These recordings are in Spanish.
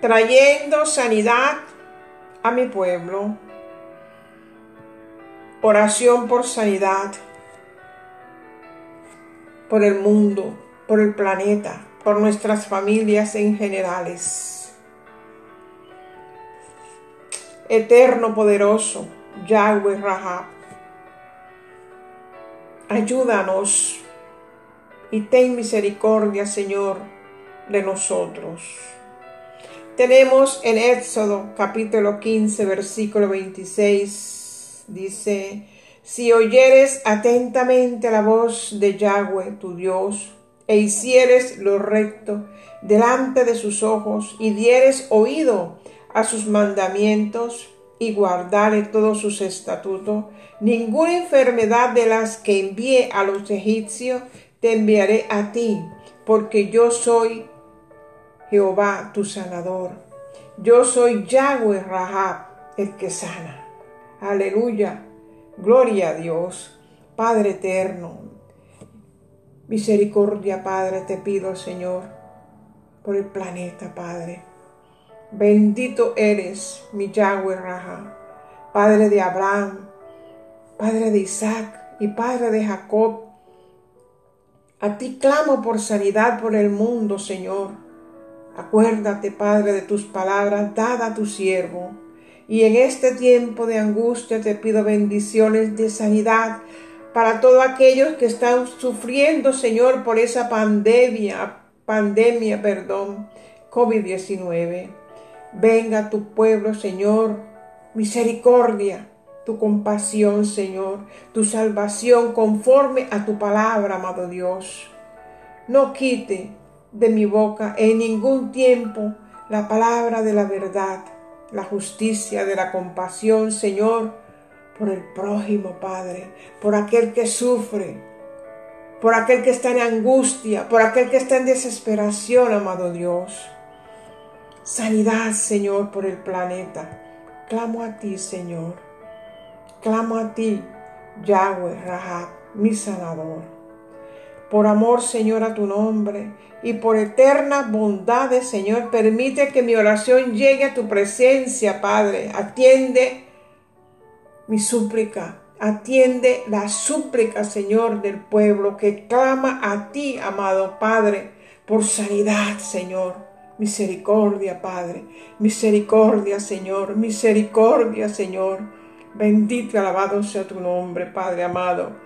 trayendo sanidad a mi pueblo. Oración por sanidad, por el mundo, por el planeta, por nuestras familias en generales. Eterno, poderoso, Yahweh Rahab, ayúdanos y ten misericordia, Señor, de nosotros. Tenemos en Éxodo capítulo 15, versículo 26, dice, si oyeres atentamente la voz de Yahweh, tu Dios, e hicieres lo recto delante de sus ojos, y dieres oído a sus mandamientos, y guardare todos sus estatutos, ninguna enfermedad de las que envié a los egipcios te enviaré a ti, porque yo soy Jehová tu sanador. Yo soy Yahweh Rahab, el que sana. Aleluya. Gloria a Dios. Padre eterno. Misericordia, Padre, te pido, Señor, por el planeta, Padre. Bendito eres, mi Yahweh Rahab, Padre de Abraham, Padre de Isaac y Padre de Jacob. A ti clamo por sanidad por el mundo, Señor. Acuérdate, Padre, de tus palabras dadas a tu siervo. Y en este tiempo de angustia te pido bendiciones de sanidad para todos aquellos que están sufriendo, Señor, por esa pandemia, pandemia, perdón, COVID-19. Venga tu pueblo, Señor, misericordia, tu compasión, Señor, tu salvación conforme a tu palabra, amado Dios. No quite de mi boca en ningún tiempo la palabra de la verdad, la justicia, de la compasión, Señor, por el prójimo, Padre, por aquel que sufre, por aquel que está en angustia, por aquel que está en desesperación, amado Dios. Sanidad, Señor, por el planeta. Clamo a ti, Señor. Clamo a ti, Yahweh, Rahab, mi sanador. Por amor, Señor, a tu nombre y por eternas bondades, Señor, permite que mi oración llegue a tu presencia, Padre. Atiende mi súplica. Atiende la súplica, Señor, del pueblo que clama a ti, amado Padre, por sanidad, Señor. Misericordia, Padre. Misericordia, Señor. Misericordia, Señor. Bendito y alabado sea tu nombre, Padre amado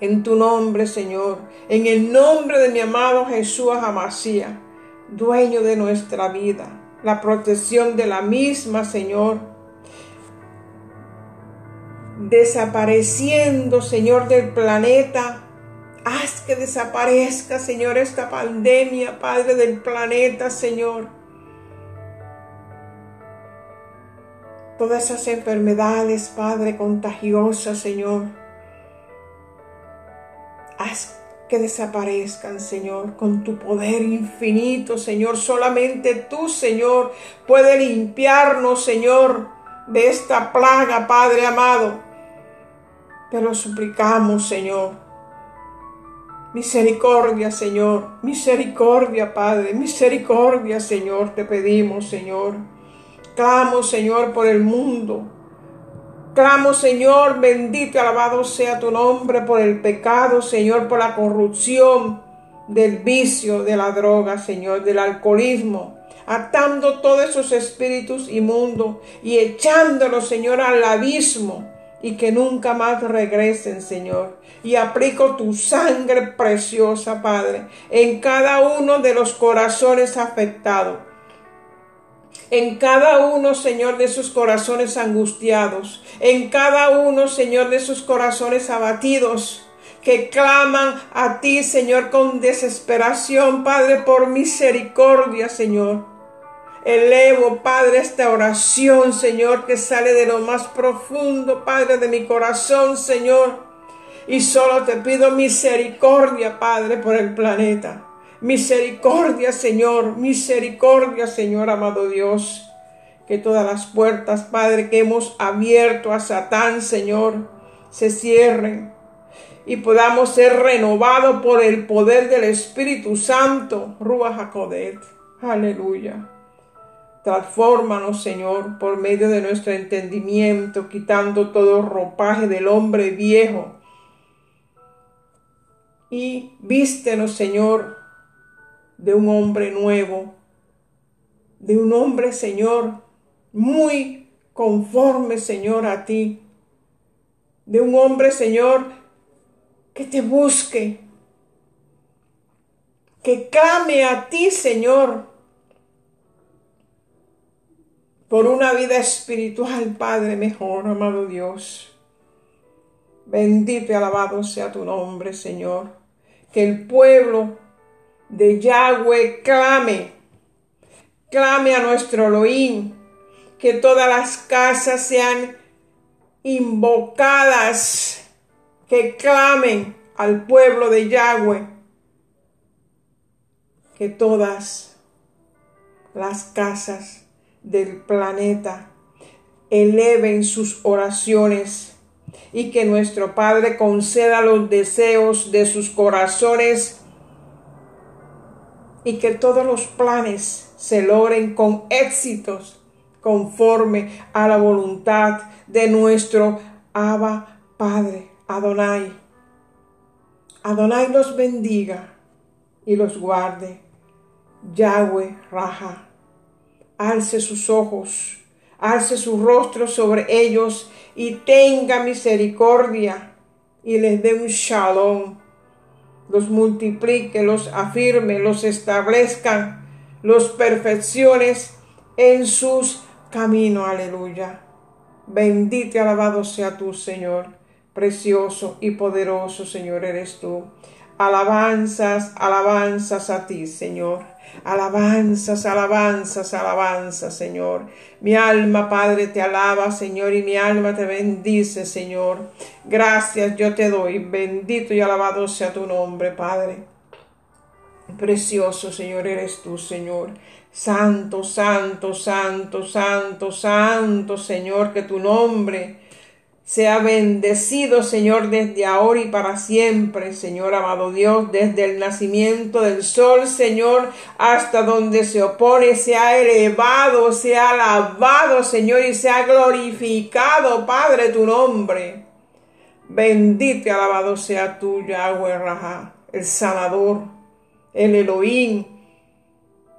en tu nombre, Señor, en el nombre de mi amado Jesús Amasía, dueño de nuestra vida, la protección de la misma, Señor, desapareciendo, Señor, del planeta. Haz que desaparezca, Señor, esta pandemia, Padre del planeta, Señor. Todas esas enfermedades, Padre, contagiosas, Señor Haz que desaparezcan, Señor, con tu poder infinito, Señor. Solamente tú, Señor, puedes limpiarnos, Señor, de esta plaga, Padre amado. Te lo suplicamos, Señor. Misericordia, Señor. Misericordia, Padre. Misericordia, Señor. Te pedimos, Señor. Clamo, Señor, por el mundo. Clamo, Señor, bendito y alabado sea tu nombre por el pecado, Señor, por la corrupción del vicio, de la droga, Señor, del alcoholismo, atando todos esos espíritus inmundos y echándolos, Señor, al abismo y que nunca más regresen, Señor. Y aplico tu sangre preciosa, Padre, en cada uno de los corazones afectados en cada uno, Señor, de sus corazones angustiados, en cada uno, Señor, de sus corazones abatidos, que claman a ti, Señor, con desesperación, Padre, por misericordia, Señor. Elevo, Padre, esta oración, Señor, que sale de lo más profundo, Padre, de mi corazón, Señor. Y solo te pido misericordia, Padre, por el planeta. Misericordia, Señor, misericordia, Señor, amado Dios. Que todas las puertas, Padre, que hemos abierto a Satán, Señor, se cierren y podamos ser renovados por el poder del Espíritu Santo, Rúa Jacodet. Aleluya. Transfórmanos, Señor, por medio de nuestro entendimiento, quitando todo ropaje del hombre viejo. Y vístenos, Señor, de un hombre nuevo, de un hombre, Señor, muy conforme, Señor, a ti. De un hombre, Señor, que te busque, que clame a ti, Señor, por una vida espiritual, Padre mejor, amado Dios. Bendito y alabado sea tu nombre, Señor. Que el pueblo de Yahweh clame, clame a nuestro Elohim, que todas las casas sean invocadas, que clamen al pueblo de Yahweh, que todas las casas del planeta eleven sus oraciones y que nuestro Padre conceda los deseos de sus corazones y que todos los planes se logren con éxitos conforme a la voluntad de nuestro Abba Padre Adonai. Adonai los bendiga y los guarde. Yahweh Raja alce sus ojos, alce su rostro sobre ellos y tenga misericordia y les dé un shalom, los multiplique, los afirme, los establezca, los perfecciones en sus caminos. Aleluya. Bendito y alabado sea tu Señor. Precioso y poderoso, Señor, eres tú. Alabanzas, alabanzas a ti, Señor. Alabanzas, alabanzas, alabanzas, Señor. Mi alma, Padre, te alaba, Señor, y mi alma te bendice, Señor. Gracias yo te doy. Bendito y alabado sea tu nombre, Padre. Precioso, Señor, eres tú, Señor. Santo, santo, santo, santo, santo, Señor, que tu nombre sea bendecido, Señor, desde ahora y para siempre, Señor amado Dios, desde el nacimiento del sol, Señor, hasta donde se opone, sea elevado, sea alabado, Señor, y sea glorificado, Padre, tu nombre. Bendito y alabado sea tú, Yahweh Raja, el sanador, el Elohim,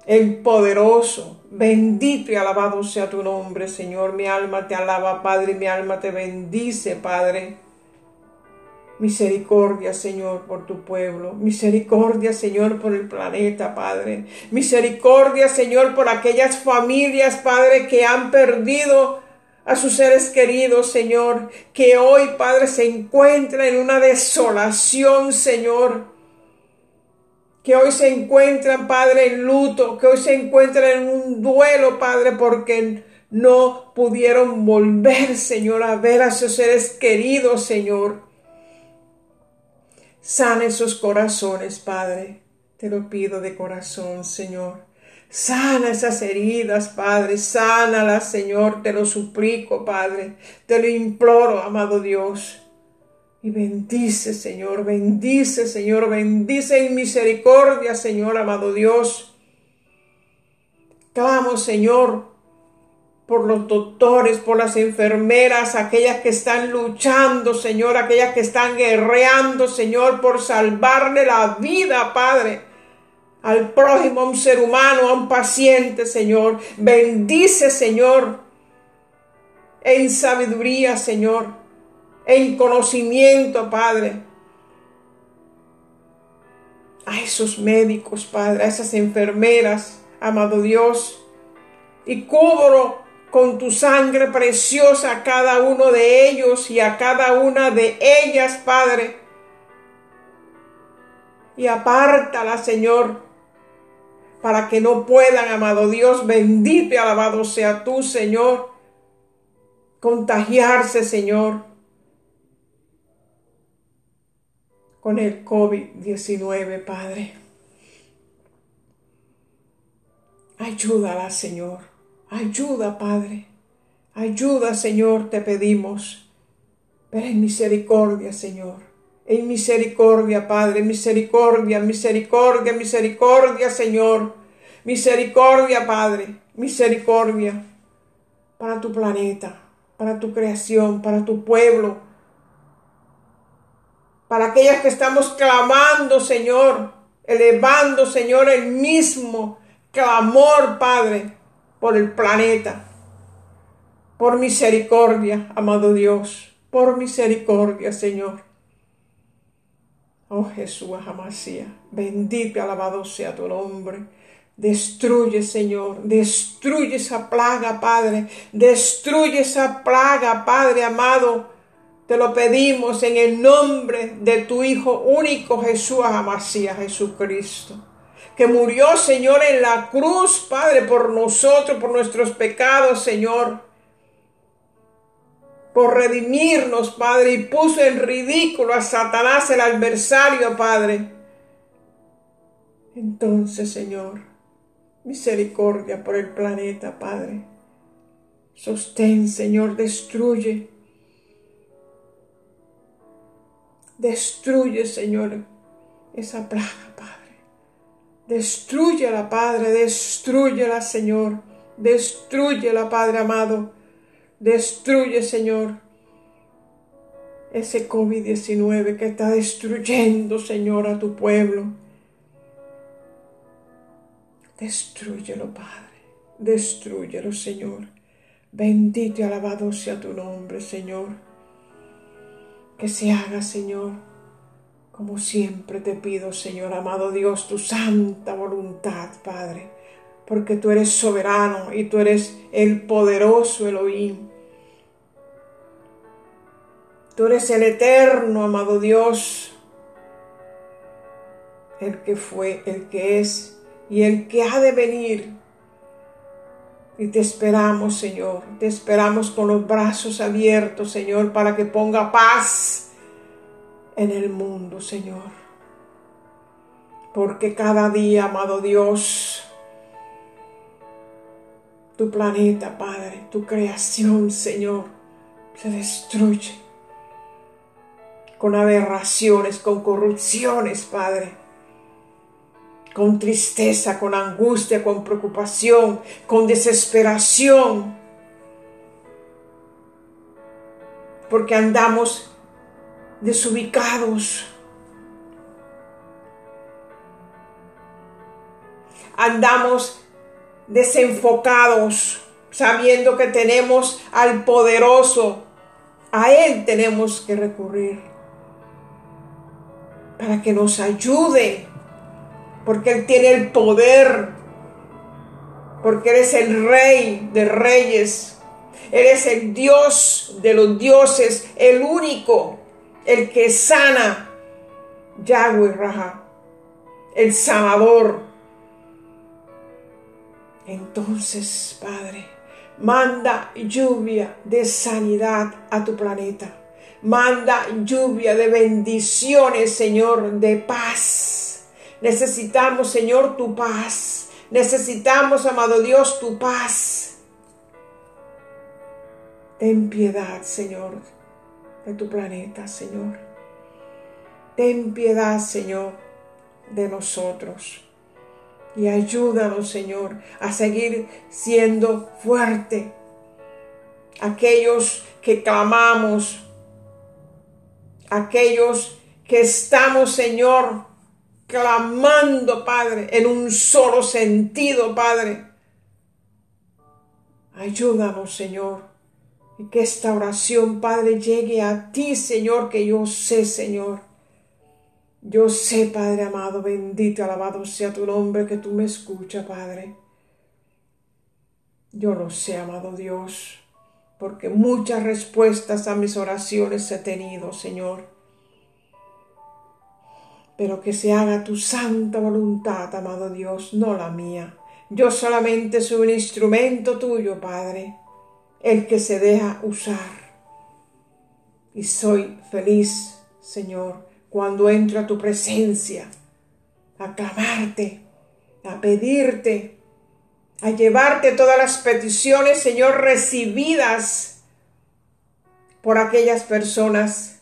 el poderoso, Bendito y alabado sea tu nombre, Señor. Mi alma te alaba, Padre, mi alma te bendice, Padre. Misericordia, Señor, por tu pueblo. Misericordia, Señor, por el planeta, Padre. Misericordia, Señor, por aquellas familias, Padre, que han perdido a sus seres queridos, Señor, que hoy, Padre, se encuentran en una desolación, Señor que hoy se encuentran, Padre, en luto, que hoy se encuentran en un duelo, Padre, porque no pudieron volver, Señor, a ver a sus seres queridos, Señor. Sana esos corazones, Padre. Te lo pido de corazón, Señor. Sana esas heridas, Padre. Sánalas, Señor. Te lo suplico, Padre. Te lo imploro, amado Dios. Y bendice, Señor, bendice, Señor, bendice en misericordia, Señor, amado Dios. Clamo, Señor, por los doctores, por las enfermeras, aquellas que están luchando, Señor, aquellas que están guerreando, Señor, por salvarle la vida, Padre, al prójimo, a un ser humano, a un paciente, Señor. Bendice, Señor, en sabiduría, Señor en conocimiento, Padre. A esos médicos, Padre, a esas enfermeras, amado Dios. Y cubro con tu sangre preciosa a cada uno de ellos y a cada una de ellas, Padre. Y apártala, Señor, para que no puedan, amado Dios, bendito y alabado sea tú, Señor, contagiarse, Señor, con el COVID-19, Padre. Ayúdala, Señor. Ayuda, Padre. Ayuda, Señor, te pedimos. Pero en misericordia, Señor. En misericordia, Padre. Misericordia, misericordia, misericordia, Señor. Misericordia, Padre, misericordia para tu planeta, para tu creación, para tu pueblo, para aquellas que estamos clamando, Señor, elevando, Señor, el mismo clamor, Padre, por el planeta. Por misericordia, amado Dios, por misericordia, Señor. Oh Jesús, Amasía, bendito y alabado sea tu nombre. Destruye, Señor, destruye esa plaga, Padre. Destruye esa plaga, Padre amado. Te lo pedimos en el nombre de tu Hijo único, Jesús Amasía, Jesucristo. Que murió, Señor, en la cruz, Padre, por nosotros, por nuestros pecados, Señor por redimirnos, Padre, y puso en ridículo a Satanás, el adversario, Padre. Entonces, Señor, misericordia por el planeta, Padre. Sostén, Señor, destruye. Destruye, Señor, esa plaga, Padre. Destruyela, Padre, destruyela, Señor. Destruyela, Padre amado. Destruye, Señor, ese COVID-19 que está destruyendo, Señor, a tu pueblo. Destruyelo, Padre. Destruyelo, Señor. Bendito y alabado sea tu nombre, Señor. Que se haga, Señor, como siempre te pido, Señor, amado Dios, tu santa voluntad, Padre porque tú eres soberano y tú eres el poderoso Elohim. Tú eres el eterno, amado Dios, el que fue, el que es y el que ha de venir. Y te esperamos, Señor, te esperamos con los brazos abiertos, Señor, para que ponga paz en el mundo, Señor. Porque cada día, amado Dios, tu planeta, Padre, tu creación, Señor, se destruye con aberraciones, con corrupciones, Padre, con tristeza, con angustia, con preocupación, con desesperación, porque andamos desubicados. Andamos desenfocados, sabiendo que tenemos al poderoso. A Él tenemos que recurrir para que nos ayude, porque Él tiene el poder, porque Él es el rey de reyes, Él es el Dios de los dioses, el único, el que sana, Yahweh Raja, el sanador. Entonces, Padre, manda lluvia de sanidad a tu planeta. Manda lluvia de bendiciones, Señor, de paz. Necesitamos, Señor, tu paz. Necesitamos, amado Dios, tu paz. Ten piedad, Señor, de tu planeta, Señor. Ten piedad, Señor, de nosotros y ayúdanos, Señor, a seguir siendo fuerte. Aquellos que clamamos, aquellos que estamos, Señor, clamando, Padre, en un solo sentido, Padre. Ayúdanos, Señor, y que esta oración, Padre, llegue a ti, Señor, que yo sé, Señor, yo sé, Padre amado, bendito, alabado sea tu nombre, que tú me escuchas, Padre. Yo lo sé, amado Dios, porque muchas respuestas a mis oraciones he tenido, Señor. Pero que se haga tu santa voluntad, amado Dios, no la mía. Yo solamente soy un instrumento tuyo, Padre, el que se deja usar. Y soy feliz, Señor, cuando entro a tu presencia, a clamarte, a pedirte, a llevarte todas las peticiones, Señor, recibidas por aquellas personas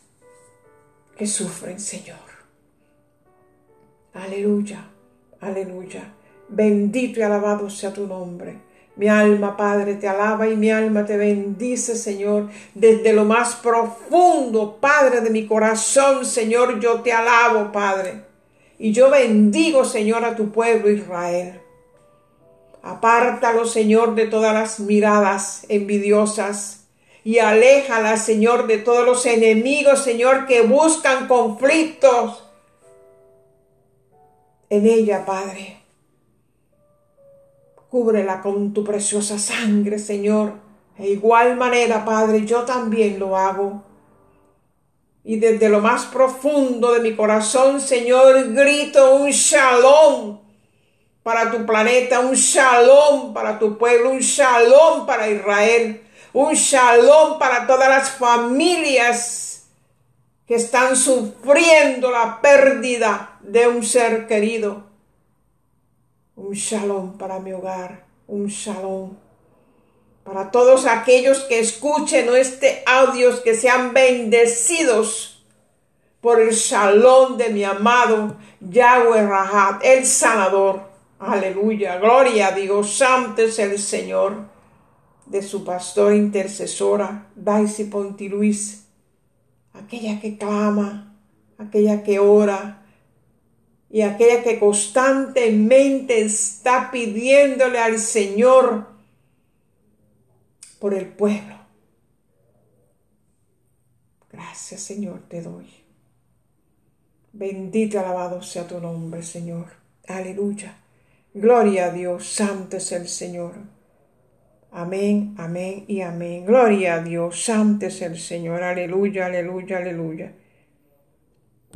que sufren, Señor. Aleluya, aleluya. Bendito y alabado sea tu nombre. Mi alma, Padre, te alaba y mi alma te bendice, Señor. Desde lo más profundo, Padre, de mi corazón, Señor, yo te alabo, Padre. Y yo bendigo, Señor, a tu pueblo Israel. Apártalo, Señor, de todas las miradas envidiosas y aléjala, Señor, de todos los enemigos, Señor, que buscan conflictos en ella, Padre. Cúbrela con tu preciosa sangre, Señor. De igual manera, Padre, yo también lo hago. Y desde lo más profundo de mi corazón, Señor, grito un shalom para tu planeta, un shalom para tu pueblo, un shalom para Israel, un shalom para todas las familias que están sufriendo la pérdida de un ser querido un shalom para mi hogar, un shalom para todos aquellos que escuchen este audio, que sean bendecidos por el shalom de mi amado Yahweh Rahat, el sanador. Aleluya, gloria a Dios, santo es el Señor de su pastor intercesora, Daisy Ponti Luis, aquella que clama, aquella que ora, y aquella que constantemente está pidiéndole al Señor por el pueblo. Gracias Señor te doy. Bendito alabado sea tu nombre, Señor. Aleluya. Gloria a Dios, santo es el Señor. Amén, amén y amén. Gloria a Dios, santo es el Señor. Aleluya, aleluya, aleluya.